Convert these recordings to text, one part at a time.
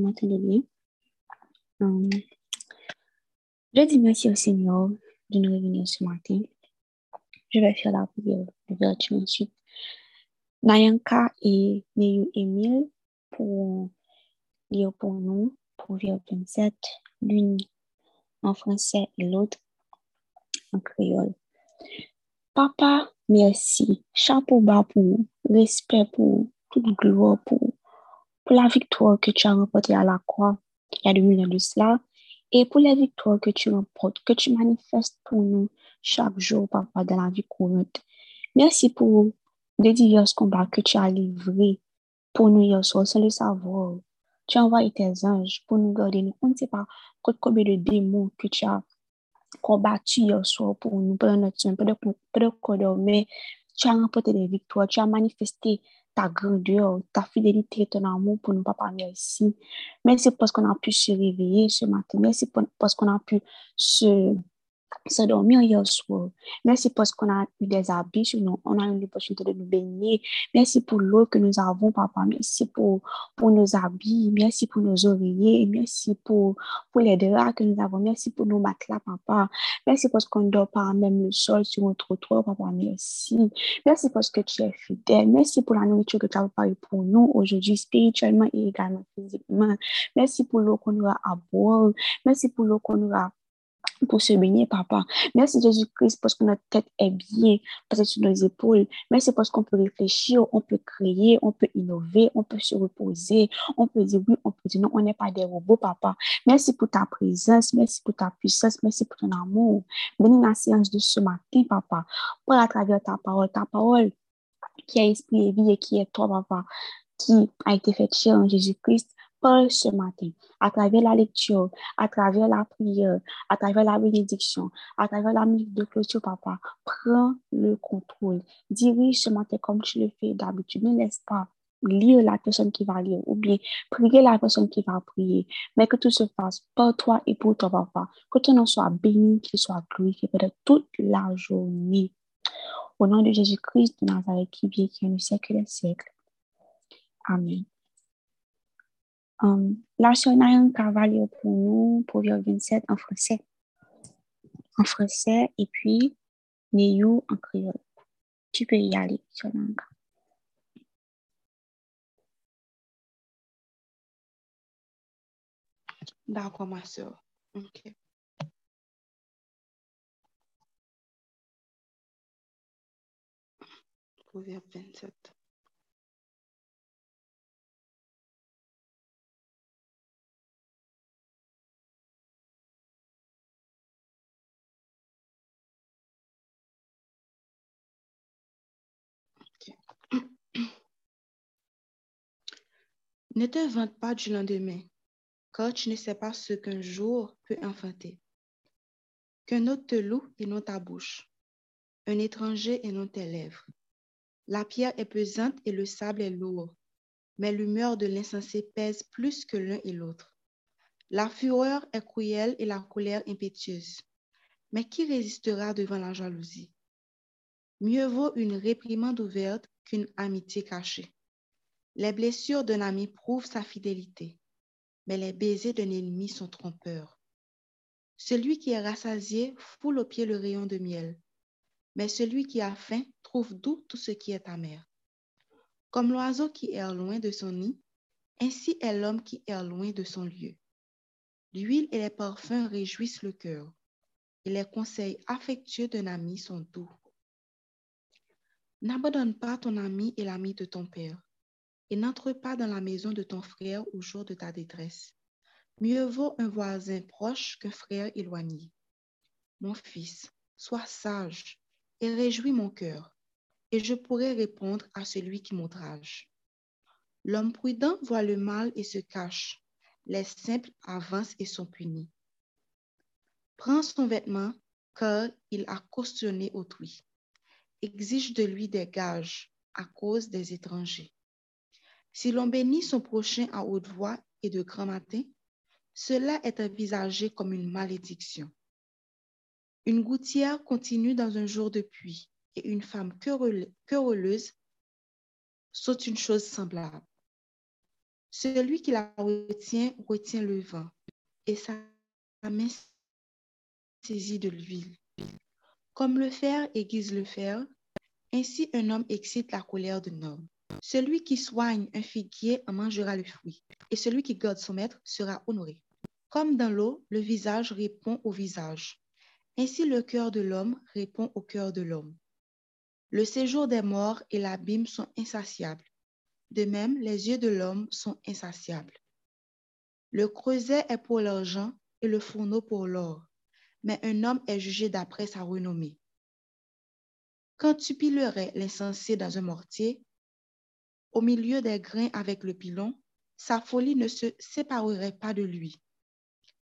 de lui. Hum, je dis merci au Seigneur de nous réunir ce matin. Je vais faire la prière d'ouverture ensuite. Nayanka et Neyu Emile pour lire pour nous Proverbe 27, l'une en français et l'autre en créole. Papa, merci. Chapeau bas pour respect pour toute gloire pour, pour la victoire que tu as remportée à la croix il y a deux millions de cela et pour la victoire que tu remportes, que tu manifestes pour nous chaque jour, papa, dans la vie courante. Merci pour les divers combats que tu as livrés pour nous hier soir, sans le savoir. Tu as envoyé tes anges pour nous garder. On ne sait pas combien de démons que tu as combattu hier soir pour nous pendant notre soin, pendant qu'on dormait. Tu as remporté des victoires, tu as manifesté ta grandeur, ta fidélité, ton amour pour nous, papa, merci. Merci parce qu'on a pu se réveiller ce matin. Merci parce qu'on a pu se dormir hier soir. Merci parce qu'on a eu des habits sur. On a eu l'opportunité de nous baigner. Merci pour l'eau que nous avons, papa. Merci pour, pour nos habits. Merci pour nos oreillers. Merci pour, pour les draps que nous avons. Merci pour nos matelas, papa. Merci parce qu'on dort pas même le sol sur notre trottoir, papa. Merci. Merci parce que tu es fidèle. Merci pour la nourriture que tu as préparée pour nous aujourd'hui, spirituellement et également physiquement. Merci pour l'eau qu'on aura à boire. Merci pour l'eau qu'on aura pour se baigner, papa. Merci Jésus-Christ parce que notre tête est bien parce sur nos épaules. Merci parce qu'on peut réfléchir, on peut créer, on peut innover, on peut se reposer, on peut dire oui, on peut dire non, on n'est pas des robots, papa. Merci pour ta présence, merci pour ta puissance, merci pour ton amour. Bénis la séance de ce matin, papa, pour à travers ta parole, ta parole qui a esprit et vie et qui est toi, papa, qui a été faite chair en Jésus-Christ ce matin, à travers la lecture, à travers la prière, à travers la bénédiction, à travers la musique de clôture, papa. Prends le contrôle. Dirige ce matin comme tu le fais d'habitude. Ne laisse pas lire la personne qui va lire ou bien prier la personne qui va prier, mais que tout se fasse par toi et pour toi, papa. Que ton nom soit béni, qu'il soit glorifié pendant toute la journée. Au nom de Jésus-Christ de Nazareth qui vit qui est le siècle des siècles. Amen. Um, la sœur Nayanka va lire pour nous Proverbe 27 en français. En français et puis Neyou en créole. Tu peux y aller, Nayanka. D'accord, ma soeur. OK. Proverbe 27. Ne te vante pas du lendemain, car tu ne sais pas ce qu'un jour peut enfanter. Qu'un autre te loue et non ta bouche, un étranger et non tes lèvres. La pierre est pesante et le sable est lourd, mais l'humeur de l'insensé pèse plus que l'un et l'autre. La fureur est cruelle et la colère impétueuse. Mais qui résistera devant la jalousie? Mieux vaut une réprimande ouverte qu'une amitié cachée. Les blessures d'un ami prouvent sa fidélité, mais les baisers d'un ennemi sont trompeurs. Celui qui est rassasié foule au pied le rayon de miel, mais celui qui a faim trouve doux tout ce qui est amer. Comme l'oiseau qui erre loin de son nid, ainsi est l'homme qui erre loin de son lieu. L'huile et les parfums réjouissent le cœur, et les conseils affectueux d'un ami sont doux. N'abandonne pas ton ami et l'ami de ton père et n'entre pas dans la maison de ton frère au jour de ta détresse. Mieux vaut un voisin proche qu'un frère éloigné. Mon fils, sois sage et réjouis mon cœur, et je pourrai répondre à celui qui m'outrage. L'homme prudent voit le mal et se cache, les simples avancent et sont punis. Prends son vêtement, car il a cautionné autrui. Exige de lui des gages à cause des étrangers. Si l'on bénit son prochain à haute voix et de grand matin, cela est envisagé comme une malédiction. Une gouttière continue dans un jour de pluie et une femme quereuse saute une chose semblable. Celui qui la retient, retient le vent, et sa main saisit de l'huile. Comme le fer aiguise le fer, ainsi un homme excite la colère d'un homme. Celui qui soigne un figuier en mangera le fruit, et celui qui garde son maître sera honoré. Comme dans l'eau, le visage répond au visage. Ainsi le cœur de l'homme répond au cœur de l'homme. Le séjour des morts et l'abîme sont insatiables. De même, les yeux de l'homme sont insatiables. Le creuset est pour l'argent et le fourneau pour l'or, mais un homme est jugé d'après sa renommée. Quand tu pilerais l'insensé dans un mortier, au milieu des grains avec le pilon, sa folie ne se séparerait pas de lui.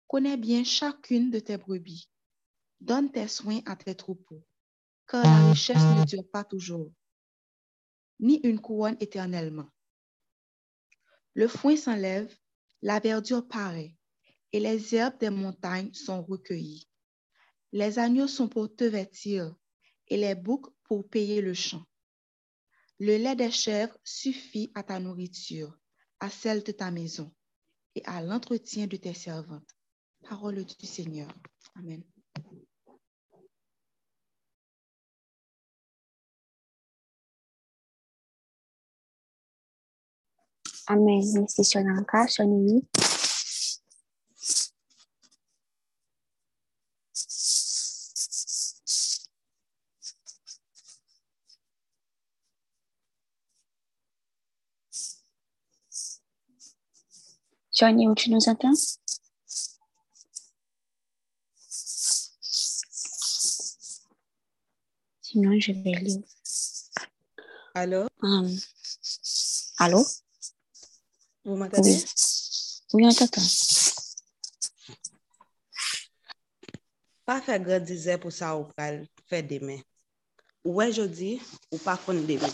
Connais bien chacune de tes brebis. Donne tes soins à tes troupeaux, car la richesse ne dure pas toujours, ni une couronne éternellement. Le foin s'enlève, la verdure paraît, et les herbes des montagnes sont recueillies. Les agneaux sont pour te vêtir, et les boucs pour payer le champ. Le lait des chèvres suffit à ta nourriture, à celle de ta maison et à l'entretien de tes servantes. Parole du Seigneur. Amen. Amen. Johnny, où tu nous entends? Sinon, je vais lire. Allô? Um, allô? Vous m'entendez? Oui, on t'entend. Pa fè grad dize pou sa ou pral fè demè. Ouè jodi, ou pa kon demè.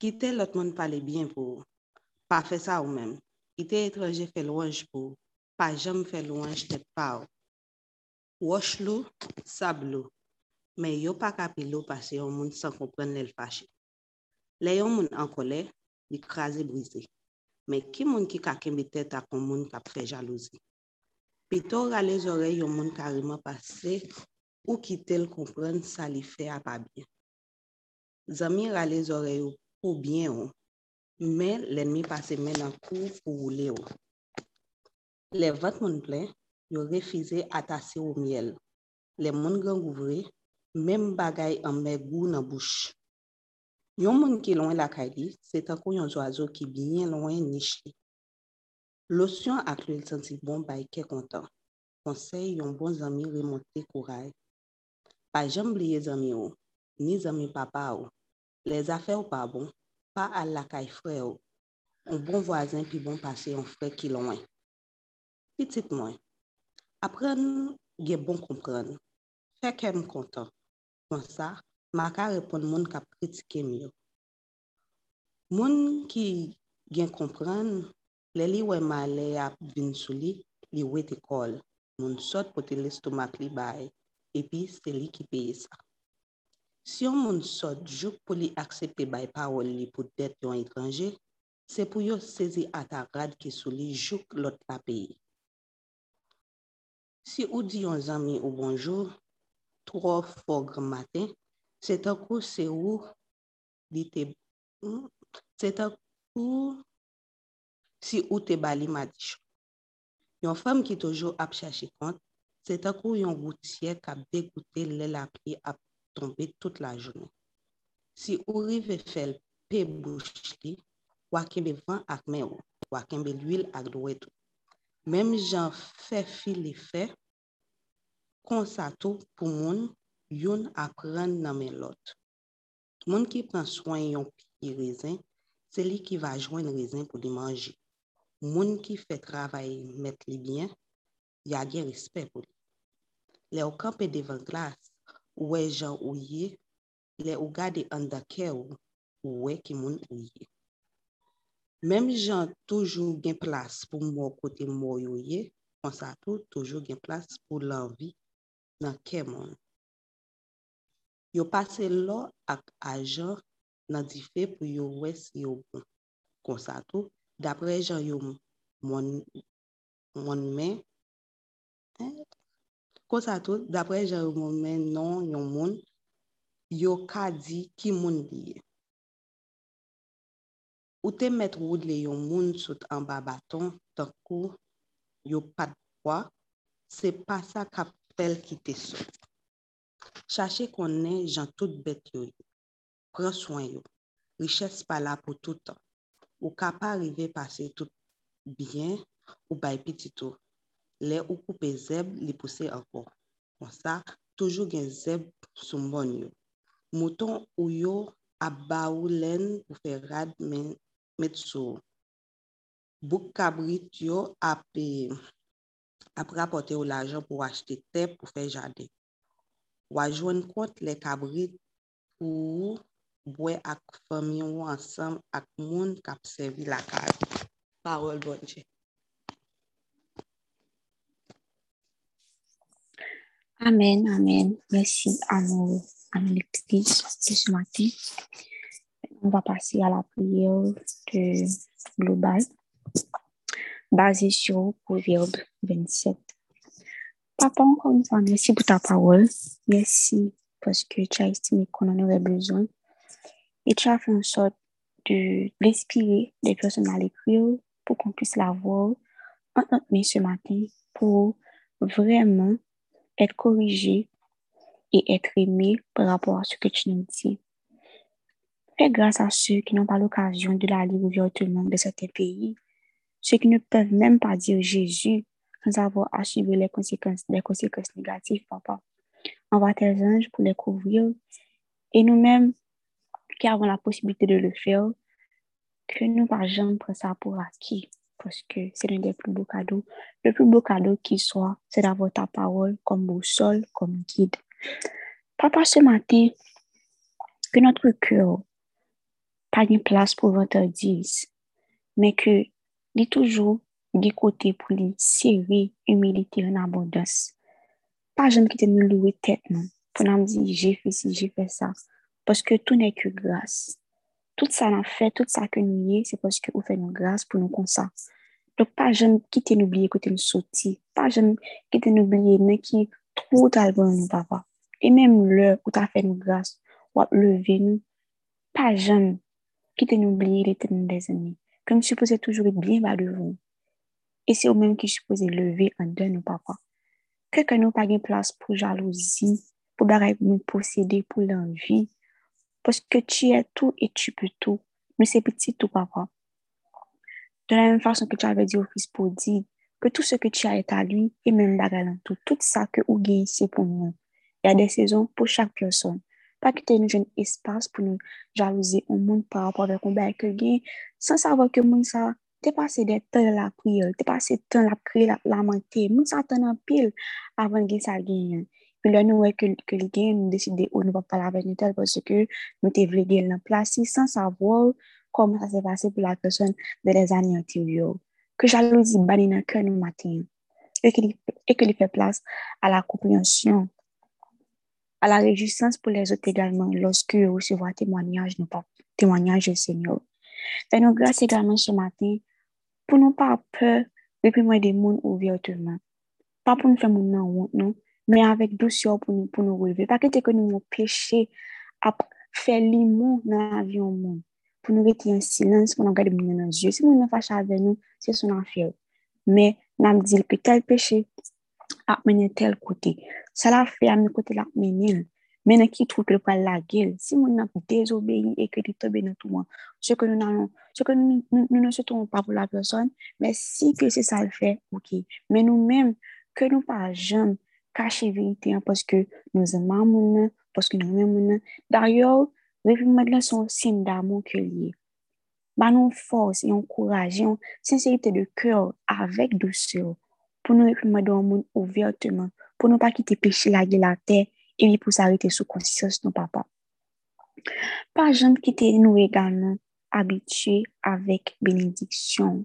Kite lot moun pale bien pou ou. Pa fè sa ou mèm. Ite etranje fè louanj pou, pa jam fè louanj tèt pa ou. Wosh lou, sab lou, men yo pa kapi lou pase yon moun san kompren lèl fache. Le yon moun an kolè, li krasi brise. men ki moun ki kakembe tèt akon moun kap fè jalouzi. Pito rale zore yon moun kariman pase ou ki tel kompren sa li fe bien. Zami rale zore yo pou bien ou, men l'enmi pase men nan kou pou oule ou. Le vat moun plen, yo refize atase ou miel. Le moun gen gouvre, men bagay an me gou nan bouch. Yon moun ki louen la li, se tankou yon zoazo ki binyen louen nish li. Losyon ak lèl santi bon bay ke kontan. Konsey yon bon zami remonte kouray. Pa jom bliye zami ou, ni zami papa ou. Le zafè ou pa bon, pa al lakay fre ou. Un bon vwazen pi bon pase yon fre ki lwen. Pitit mwen, apren gen bon kompren. Fek em kontan. Kon sa, maka repon moun kap kritike myo. Moun ki gen kompren, le li we ma le ap vin sou li, li we te kol. Moun sot pote lestomak li bay. Epi, se li ki peye sa. Si yon moun sot jouk pou li aksepte bay pawol li pou det yon etranje, se pou yo sezi ata rad ki sou li jouk lot la peyi. Si ou di yon zami ou bonjou, tro fogre maten, se takou se ou li te... Hmm, se takou si ou te bali madish. Yon fam ki toujou ap chache kont, se takou yon goutye kap dekoute le la pri ap tombe tout la jounen. Si ou rive fel pe bouch li, wakembe van ak men ou, wakembe l'huil ak dwe tou. Mem jan fe fil li fe, konsato pou moun yon ap ren namen lot. Moun ki pran swan yon pi rezen, se li ki va jwen rezen pou li manji. Moun ki fe travay met li byen, yage respect pou li. Le ou kampe devan glas, wè jan ou ye, le ou gade an da ke ou, ou wè ki moun ou ye. Mem jan toujou gen plas pou mò kote mò yo ye, konsa tou toujou gen plas pou lanvi nan ke moun. Yo pase lò ak ajan nan di fe pou yo wè si yo bon. Konsa tou, dapre jan yo moun, moun men, Kosa tout, dapre Jeremon men nan yon moun, yo ka di ki moun liye. Ou te met woud le yon moun sot an ba baton, tankou yo pat kwa, se pa sa kapel ki te sot. Chache konen jan tout bet yo yo. Pren soin yo. Riches pa la pou toutan. Ou ka pa rive pase tout bien ou bay pitito. le ou koupe zeb li puse ankon. Kon sa, toujou gen zeb sou mbon yo. Mouton ou yo ap ba ou len pou fe rad men met sou. Bouk kabrit yo ap, ap rapote ou l'ajan pou achete tep pou fe jade. Wajwen kont le kabrit pou bwe ak fami ou ansam ak moun kap sevi la kaj. Parol bonje. Amen, amen. Merci à nos, à lectrices de ce matin. On va passer à la prière de globale basée sur Proverbe 27. Papa, encore une fois, merci pour ta parole. Merci parce que tu as estimé qu'on en aurait besoin. Et tu as fait en sorte de l'inspirer des personnes à l'écrire pour qu'on puisse la voir en notre main ce matin pour vraiment être corrigé et être aimé par rapport à ce que tu nous dis. Fais grâce à ceux qui n'ont pas l'occasion de la lire ouvertement de certains pays, ceux qui ne peuvent même pas dire Jésus sans avoir à subir les conséquences, les conséquences négatives, papa. Envoie tes anges pour les couvrir et nous-mêmes qui avons la possibilité de le faire, que nous jamais prendre ça pour acquis parce que c'est l'un des plus beaux cadeaux. Le plus beau cadeau qui soit, c'est d'avoir ta parole comme boussole, comme guide. Papa, ce matin, que notre cœur pas une place pour votre 10, mais que dit toujours des côtés pour les serrer, humilité en abondance. Pas jamais quitter nous louer tête, non. Pour nous dire, j'ai fait ci, j'ai fait ça. Parce que tout n'est que grâce. Tout ça n'a fait, tout ça que nous y c'est parce que vous faites une grâce pour nous comme ça. Donc, pas jamais quitter nous oublier côté nous sorti. Pas jamais quitter nous oublier, mais qui trop talent nous, papa. Et même l'heure où tu as fait une grâce, ou lever nous, pas jamais quitter nous oublier l'éternel des années. Comme supposé toujours être bien bas devant. Et c'est au même qui supposé lever en deux nous, papa. Que que nous pas de place pour jalousie, pour nous posséder, pour l'envie. parce que tu es tout et tu peux tout. Mais c'est petit tout, papa. De la même façon que tu avais dit au fils pour dire que tout ce que tu as est à lui et même bagalant tout. Tout ça que vous gagnez, c'est pour nous. Il y a des saisons pour chaque personne. Pas que tu aies un jeune espace pour nous jalouser au monde par rapport avec un bail que gagne, sans savoir que monde ça t'es passé des temps de tan la priye, te pase tan la prière, la lamenter, monde ça t'en an pil avan gen ça gagne. Puis là, nous, ouais, que, que le gagne, nous nous va avec nous tel parce que nous t'es voulu gagner la place sans savoir comment ça s'est passé pour la personne de les années antérieures. Que jalousie banne dans le cœur nous matin et que, et que lui fait place à la compréhension à la réjouissance pour les autres également lorsque vous recevez témoignage, non pas témoignage du Seigneur. Fais-nous grâce également ce matin pour ne pas peur depuis moi des mondes ouvertement. Pas pour nous faire mon honte, non, mais avec douceur pour nous, pour nous relever. Pas que que nous nous péché à faire l'immonde dans la vie au monde. Pour nous rester en silence, pour nous regarder dans nos yeux. Si nous ne fâche avec nous, c'est son affaire. Mais nous dit que tel péché a mené tel côté. Ça l'a fait à mes côtés la mené. Maintenant, qui trouve que la gueule, si nous n'a désobéi et que tu tombes dans tout le monde, ce que nous n'allons, ce que nous, nous, nous ne souhaitons pas pour la personne, mais si que c'est ça le fait, ok. Mais nous-mêmes, que nous pas jamais cacher vérité, hein, parce que nous aimons parce que nous aimons D'ailleurs, de son signe d'amour que lié. Bah, nous force et encourage, sincérité de cœur avec douceur pour nous réprimer dans le monde ouvertement, pour ne pas quitter péché la la terre et pour s'arrêter sous conscience de papa. Pas jamais quitter nous également habitués avec bénédiction.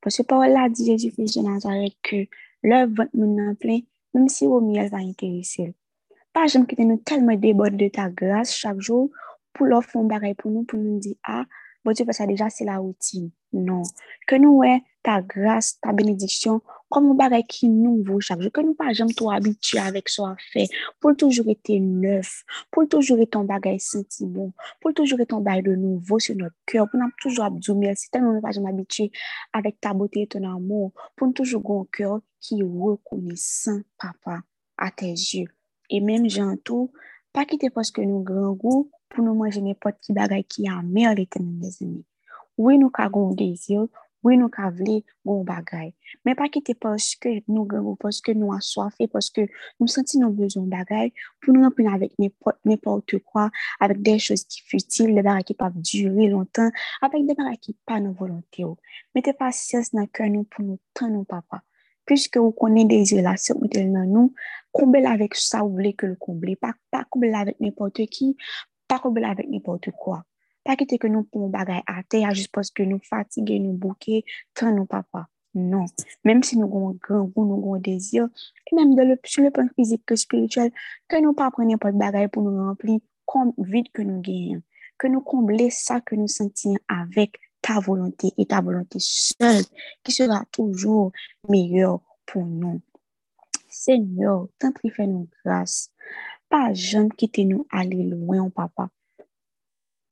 Parce que par là, dit Jésus Fils de Nazareth que l'œuvre va nous plein, mèm si ou mi el va interesel. Pa jèm ki te nou telman deborde de ta grase chak jou pou lò fon bagay pou nou, pou nou di, ah, bon, tu fè sa deja, se la outi. Non. Ke nou wè, ta grâce, ta bénédiction, comme un bagage qui nouveau chaque jour, que nous pas jamais trop habitués avec ce qu'on fait, pour toujours être neuf, pour toujours être un bagage senti bon, pour toujours être un bagage de nouveau sur notre cœur, pour nous toujours dire merci, tellement nous pas jamais habitués avec ta beauté et ton amour, pour toujours avoir un cœur qui est reconnaissant, papa, à tes yeux. Et même, j'entends, pas quitter parce que nous grand goût pour nous manger n'importe qui bagage qui est en meilleur éternel des amis. Oui, nous avons un désir oui, nous avons un bagage. Mais pas quitter parce que nous avons parce que nous parce que nous sentons nos besoins de bagage pour nous remplir avec n'importe quoi, avec des choses qui futiles, des bagages qui peuvent durer longtemps, avec des bagages qui pas nos volonté. Mettez patience dans le cœur nous pour nous tendre papa. Puisque vous connaissez des relations dans nous, comblez avec ça, vous voulez que le combler. Pas, pas combler avec n'importe qui, pas combler avec n'importe quoi. Pas quitter que nous pouvons bagaille à terre juste parce que nous fatigués, nous bouqués, tant nous papa. Non. Même si nous avons un grand goût, nous avons un désir, et même de le, sur le plan physique que spirituel, que nous pas prendre n'importe bagaille pour nous remplir comme vide que nous gagnons. Que nous combler ça que nous sentons avec ta volonté et ta volonté seule qui sera toujours meilleure pour nous. Seigneur, tant pis fais-nous grâce. Pas jamais quitter nous aller loin, papa.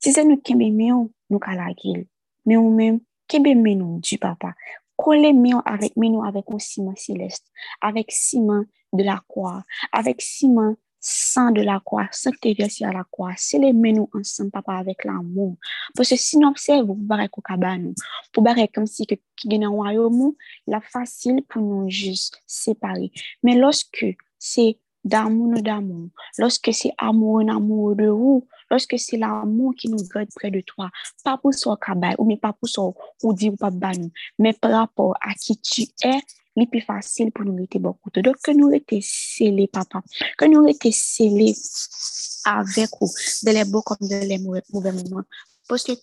Si c'est nous qui aimons, nous calagil. Mais nous même, qui nous du papa? Collez nous avec nous avec un ciment céleste, avec ciment de la croix, avec ciment sang de la croix, sang qui versé à la croix. C'est les nous ensemble, papa, avec l'amour. Parce que si nous observons, vous barrez au cabane, pour barrer comme si que qui gagne un royaume, la facile pour nous juste séparer. Mais lorsque c'est d'amour d'amour, lorsque c'est amour amour de vous, lorsque c'est l'amour qui nous garde près de toi, pas pour cabane, ou mais pas pour son ou dire ou pas banou, mais par rapport à qui tu es, les plus facile pour nous être beaucoup. Donc, que nous étions scellés, papa. Que nous étions scellés avec vous, dans les beaux comme dans les mauvais, moments. Parce que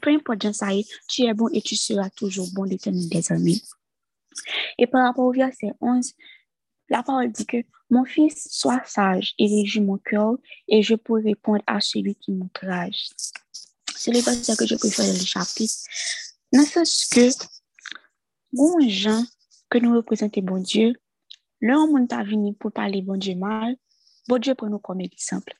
peu importe ça tu es bon et tu seras toujours bon d'éternel désormais. Et par rapport au verset 11, la parole dit que mon fils, sois sage et réjouis mon cœur et je pourrai répondre à celui qui m'encourage. C'est le verset que je préfère dans le chapitre. Dans ce que, bon gens que nous représentons bon Dieu, l'un monde a venu pour parler bon Dieu mal, bon Dieu pour nous comme exemple.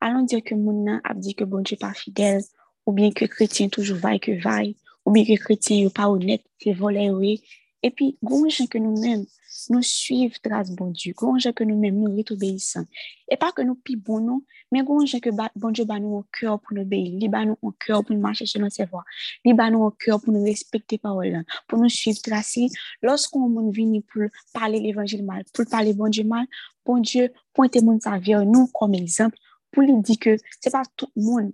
Allons dire que mon a dit que bon Dieu pas fidèle, ou bien que chrétien toujours vaille que vaille, ou bien que chrétien n'est pas honnête, c'est volé, oui. Et puis, bon gens que nous-mêmes, nous suivons trace bon Dieu, bon gens que nous-mêmes, nous sommes obéissants. Et pas que nous pi bon non, mais bon gens que bon Dieu bat nous au cœur pour nous obéir, il nous au cœur pour nous marcher selon ses voies, il nous au cœur pour nous respecter parole, pour nous suivre tracé. Lorsqu'on vient pour parler l'évangile mal, pour parler bon Dieu mal, bon Dieu pointe mon sa vers nous comme exemple pour lui dire que c'est pas tout le monde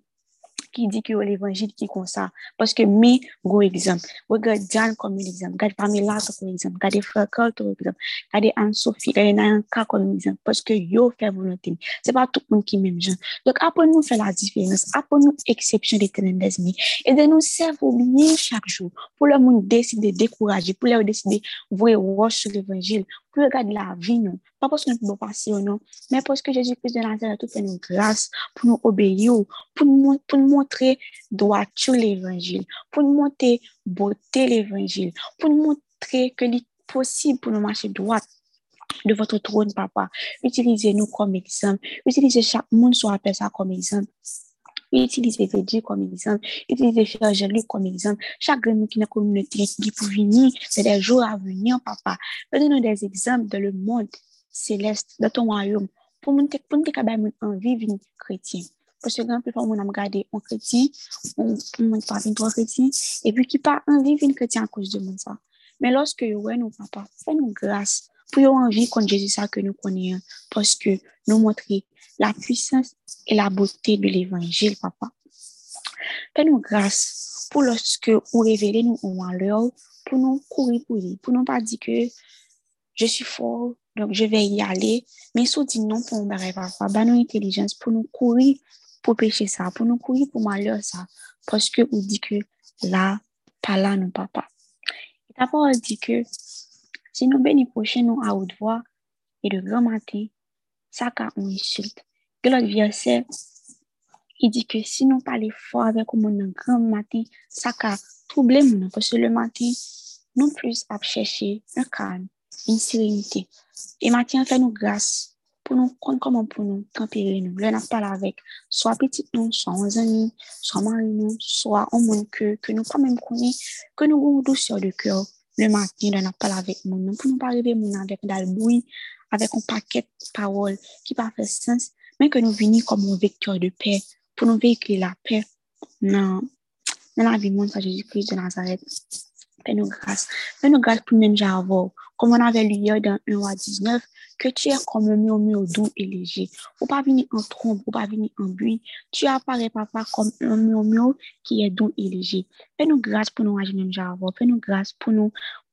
qui dit que l'évangile qui comme. Parce que, mais, go exemple. Regarde John comme exemple. Regarde Pamela comme exemple. Regarde Frère comme exemple. Regarde Anne-Sophie. Regarde Nanka comme exemple. Parce que yo fait volonté. C'est pas tout le monde qui même gens. Donc, apprenez-nous faire la différence. Apprenez-nous exception des ténèbres Et de nous servir bien chaque jour. Pour le monde décider de décourager. Pour leur décider de voir sur l'évangile. Pour regarder la vie, non. Pas parce que nous pouvons passer ou non. Mais parce que Jésus-Christ de Nazareth tout fait nous grâce pour nous obéir. Pour nous, pour nous montrer droiture l'évangile, pour nous montrer beauté l'évangile, pour nous montrer que c'est possible pour nous marcher droit de votre trône, papa. Utilisez-nous comme exemple. Utilisez chaque monde sur ça comme exemple. Utilisez Dieu comme exemple. Utilisez Frère Jean-Luc comme exemple. Chaque grand qui est communauté qui pour venir, c'est des jours à venir, papa. Donnez-nous des exemples dans le monde céleste, dans ton royaume, pour nous avoir envie de chrétien. Parce que quand plupart on a regardé un chrétien, on ne pas trois chrétiens, et puis qui pas envie de chrétien à cause de ça. Mais lorsque nous papa, fais-nous grâce pour avoir envie qu'on Jésus ça que nous connaissons, parce que nous montrer la puissance et la beauté de l'évangile, papa. Fais-nous grâce pour lorsque vous révélez nous en l'heure, pour nous courir pour lui, pour nous pas dire que je suis fort, donc je vais y aller, mais si dit non pour nous papa, bah nous intelligence pour nous courir pour pécher ça, pour nous courir pour malheur ça, parce que vous dit que là, pas là, non, papa. Et parole dit que Si nous bénissons nous à haute voix et de grand matin, ça car on insulte. Que l'autre verset, il dit que si nous parlons fort avec nous un grand matin, ça car troubler nous parce que le matin, nous plus à chercher un calme, une sérénité. Et matin, fait nous grâce pou nou kon koman pou nou kampere nou. Le nap pala avek, swa petit nou, swa anzani, swa mari nou, swa anman ke, ke nou pa menm koni, ke nou ou dou syo de kyo, Le matin, on parle avec nous, nous pas arriver avec d'albouille, avec un paquet de paroles qui pas fait sens, mais que nous venons comme un vecteur de paix pour nous véhiculer la paix dans la vie de Jésus-Christ de Nazareth. Fais-nous grâce. Fais-nous grâce pour nous. Comme on avait lu hier dans 1 à 19, que tu es comme un murmure doux et léger. Ou pas venir en trompe, ou pas venir en bruit. Tu apparais, papa, comme un murmure qui est doux et léger. Fais-nous grâce pour nous agir avoir. Fais-nous grâce pour nous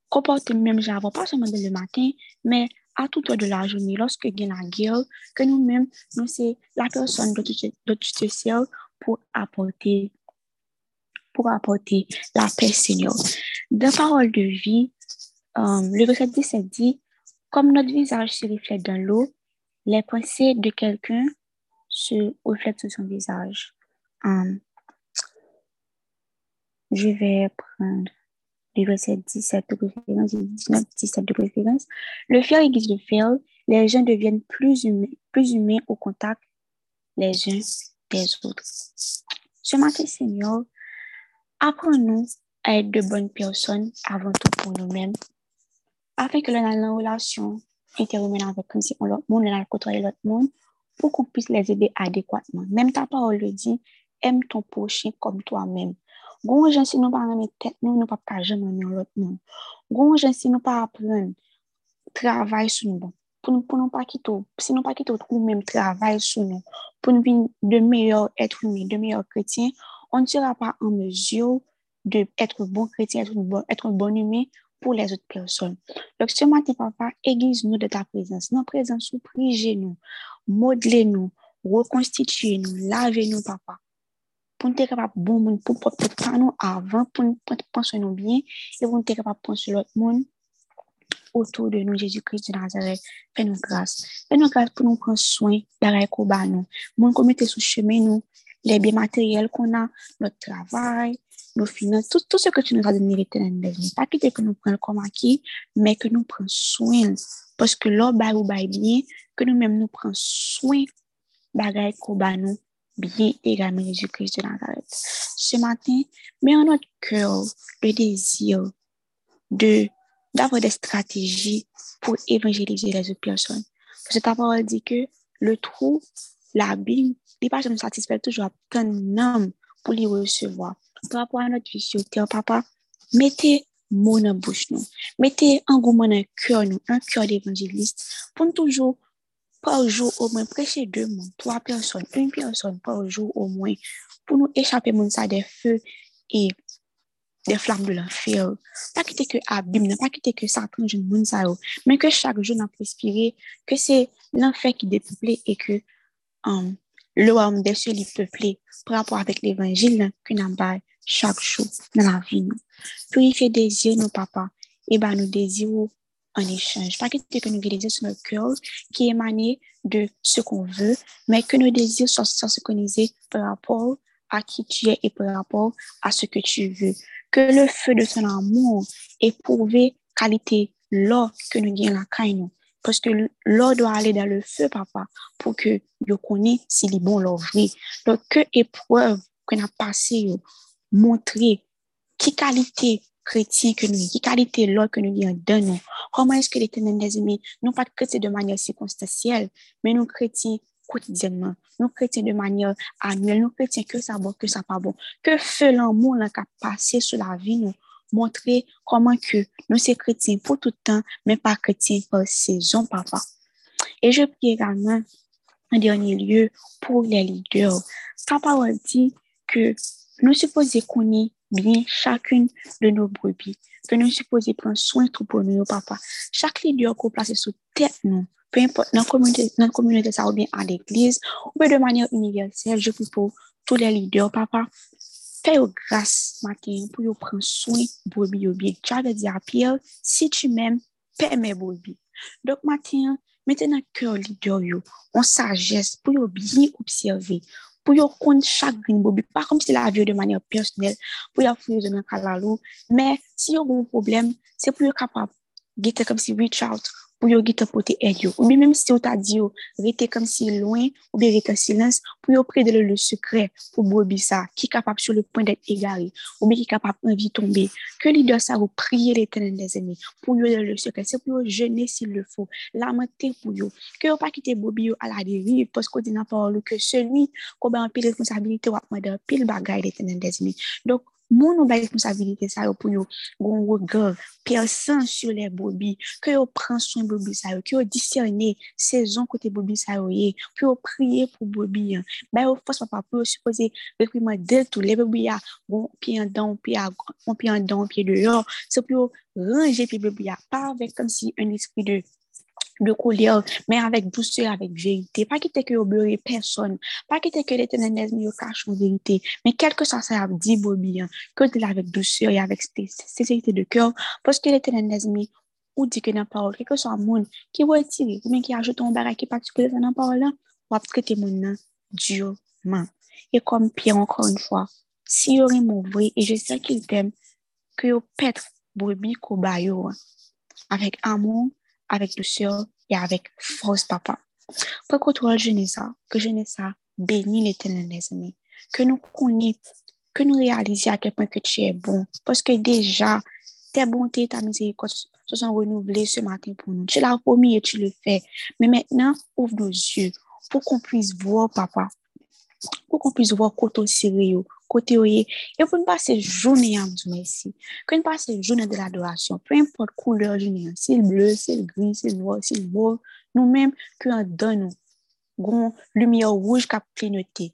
comporter même avoir, pas seulement le matin, mais à toute heure de la journée, lorsque il y a la guerre, que nous-mêmes, nous, c'est la personne dont tu te sers pour apporter, pour apporter la paix, Seigneur. Dans Parole de vie, euh, le verset 17 dit, comme notre visage se reflète dans l'eau, les pensées de quelqu'un se reflètent sur son visage. Euh, je vais prendre le verset 17 de préférence, 19, 17 de préférence. Le fer aiguise le fer, les gens deviennent plus humains, plus humains au contact les uns des autres. Ce matin, Seigneur, apprenons à être de bonnes personnes avant tout pour nous-mêmes, afin que l'on ait une relation interhumaine avec comme si on l'autre monde, on a l'autre monde, pour qu'on puisse les aider adéquatement. Même ta parole le dit, aime ton prochain comme toi-même. Gon jen si nou pa reme tet nou, nou pa pa jeman yon lot nou. Gon jen si nou pa apren travay sou nou bon. Pou nou pa kito, si nou pa kito ou mèm travay sou nou, pou nou vin de meyor etre mi, de meyor kretien, on tira pa an mezyo de etre bon kretien, etre bon hume pou les ot person. Lòk se mati papa, nou de ta prezans. Nou prezans sou prije nou, modle nou, rekonstituye nou, lave nou papa. pour nous être capable bon monde pour porter nous avant pour nous penser nous bien et pour nous être capable penser l'autre monde autour de nous Jésus-Christ de Nazareth fais-nous grâce fais-nous grâce pour nous prendre soin bat nous mon comité sous chemin nous les biens matériels qu'on a notre travail nos finances, tout, ce que tu nous as donné l'éternel Pas quitter que nous prenons comme acquis, mais que nous prenons soin. Parce que l'or ou bien, que nous-mêmes nous prenons soin bagaille qu'on nous bien également Jésus-Christ de Nazareth. Ce matin, mets en notre cœur le désir de d'avoir des stratégies pour évangéliser les autres personnes. Parce que ta parole dit que le trou, l'abîme, n'est pas jamais satisfait toujours un homme pour les recevoir. Par rapport à notre vie papa, mettez mon en bouche nous. Mettez un goût dans cœur nous, un cœur d'évangéliste pour toujours par jour au moins prêcher deux mots, trois personnes, une personne par jour au moins, pour nous échapper ça des feux et des flammes de l'enfer. Pas quitter que abîme, pas quitter que Satan je ça, mais que chaque jour n'a respirer, que c'est l'enfer qui dépeuple et que um, l'homme des cieux lui peuplé par rapport avec l'évangile que nous avons chaque jour dans la vie. Purifier des yeux, nos papas, et ben nous désirons en échange. Pas que nous désirs sur notre cœur qui émanent de ce qu'on veut, mais que nos désirs soient synchronisés par rapport à qui tu es et par rapport à ce que tu veux. Que le feu de ton amour éprouve qualité l'or que nous gagnons la caille Parce que l'or doit aller dans le feu, papa, pour que nous connaissions s'il est bon l'or vrai. Donc, que épreuve qu'on a passé, montrer qui qualité chrétien que nous, qui qualité l'autre que nous donnons. Comment est-ce que l'éternel des amis, non pas chrétiens de manière circonstancielle, mais nous chrétiens quotidiennement, nous chrétiens de manière annuelle, nous chrétiens que ça bon, que ça pas bon, que fait l'amour qui a passé sur la vie, nous montrer comment que nous sommes chrétiens pour tout le temps, mais pas chrétiens par saison, papa. Et je prie également, en dernier lieu, pour les leaders. Ta parole dit que nous supposons qu'on bien chacune de nos brebis, que nous supposons prendre soin tout pour nous, papa. Chaque leader qu'on place sous tête, nous, peu importe dans communauté, dans la communauté ça ou bien à l'église, ou bien de manière universelle, je prie pour tous les leaders, papa. Fais-le grâce matin pour prendre soin brebis bien. Tu avais dit à Pierre, si tu m'aimes, paie mes brebis. Donc matin, mettez dans cœur leader, en sagesse pour bien observer, pou yo kon chagrin bobi, pa kom si la vyo de manye personel, pou yo yo nan kalalou, men si yo goun problem, se pou yo kapap gete kom si reach out, pou yo gite pote ed yo. Ou bi menm si yo ta di yo, rete si loin, ou bi rete silens, pou yo prede le le sekre pou bobi sa, ki kapap sou le point det egari, ou bi ki kapap anvi tombe, ke li sa ou priye le tenen de zemi, pou yo le le sekre, se pou yo jene si le fo, la mate pou yo, ke yo pa kite bobi yo ala derive, posko di nan pa ou lo ke selwi, ko ba anpi responsabilite wap mwede, pil bagay le tenen de zemi. Donk, moun nou ba responsabilite sa yo pou yo goun wogor, persan sur le bobi, ke yo pran son bobi sa yo, ke yo disyane sezon kote bobi sa yo ye, pou yo priye pou bobi, ba yo fos pa pa pou yo suppose repriman del tou, le bobi ya goun pi an dan, pi an dan, pi de yo, se pou yo ranger pi bobi ya, pa vek kom si un espri de de colère, mais avec douceur, avec vérité. Pas quitter que vous personne, pas quitter que l'éternel mais vous cache en vérité, mais quel que soit ça dit, Bobby, que de avec douceur et avec sincérité de cœur, parce que l'éternel ou dit que dans la parole, quel que soit le monde qui vous tirer, ou bien qui ajoute un barrage qui est particulier dans la parole, ou traiter mon nom durement. Et comme Pierre, encore une fois, si vous remouvez, et je sais qu'il t'aime, que vous pète Bobby kobayo, avec amour, avec douceur et avec force, papa. Pour que toi, jeunesse, que jeunesse bénisse l'éternel, les amis. Que nous connaissions, que nous réalisions à quel point que tu es bon. Parce que déjà, tes bontés ta miséricorde se sont renouvelées ce matin pour nous. Tu l'as promis et tu le fais. Mais maintenant, ouvre nos yeux pour qu'on puisse voir, papa. Pour qu'on puisse voir côté sérieux, kote yo ye, e pou n'pase jounen yon mdou mersi, ke n'pase jounen de l'adorasyon, pou import kouleur jounen, si l'bleu, si l'gri, si l'vor, si l'bov, nou menm ki an don nou, goun lumiye wouj kap klinote,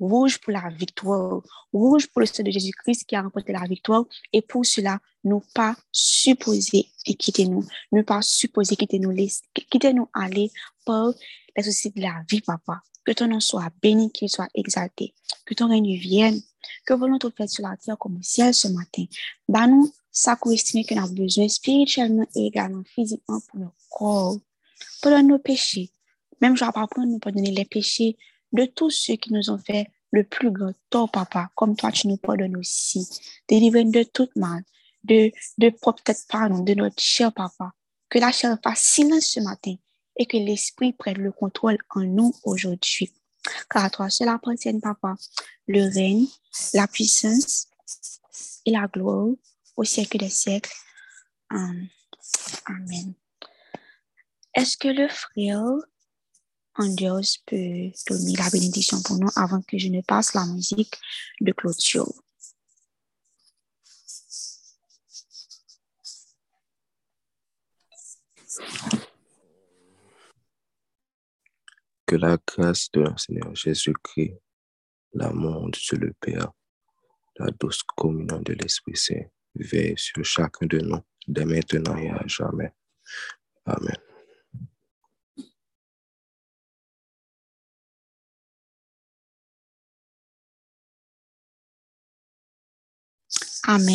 Rouge pour la victoire. Rouge pour le sang de Jésus-Christ qui a remporté la victoire. Et pour cela, nous pas supposer et quitter nous. Ne pas supposer quitter nous, quitter nous aller par la société de la vie, papa. Que ton nom soit béni, qu'il soit exalté. Que ton règne vienne. Que volonté faite sur la terre comme au ciel ce matin. Bah nous, ça correspond nous avons besoin spirituellement et également physiquement pour nos corps. Pardonne nos péchés. Même je vais pas prendre nous pardonner les péchés de tous ceux qui nous ont fait le plus grand tort, papa, comme toi tu nous pardonnes aussi. Délivre de toute mal, de, de peut-être de notre cher papa. Que la chair fasse silence ce matin et que l'Esprit prenne le contrôle en nous aujourd'hui. Car à toi seul appartient, Papa, le règne, la puissance et la gloire au siècle des siècles. Amen. Est-ce que le frère Andios peut donner la bénédiction pour nous avant que je ne passe la musique de clôture? Que la grâce de Seigneur Jésus-Christ, l'amour de Dieu le Père, la douce communion de l'Esprit Saint veille sur chacun de nous, dès maintenant et à jamais. Amen. Amen.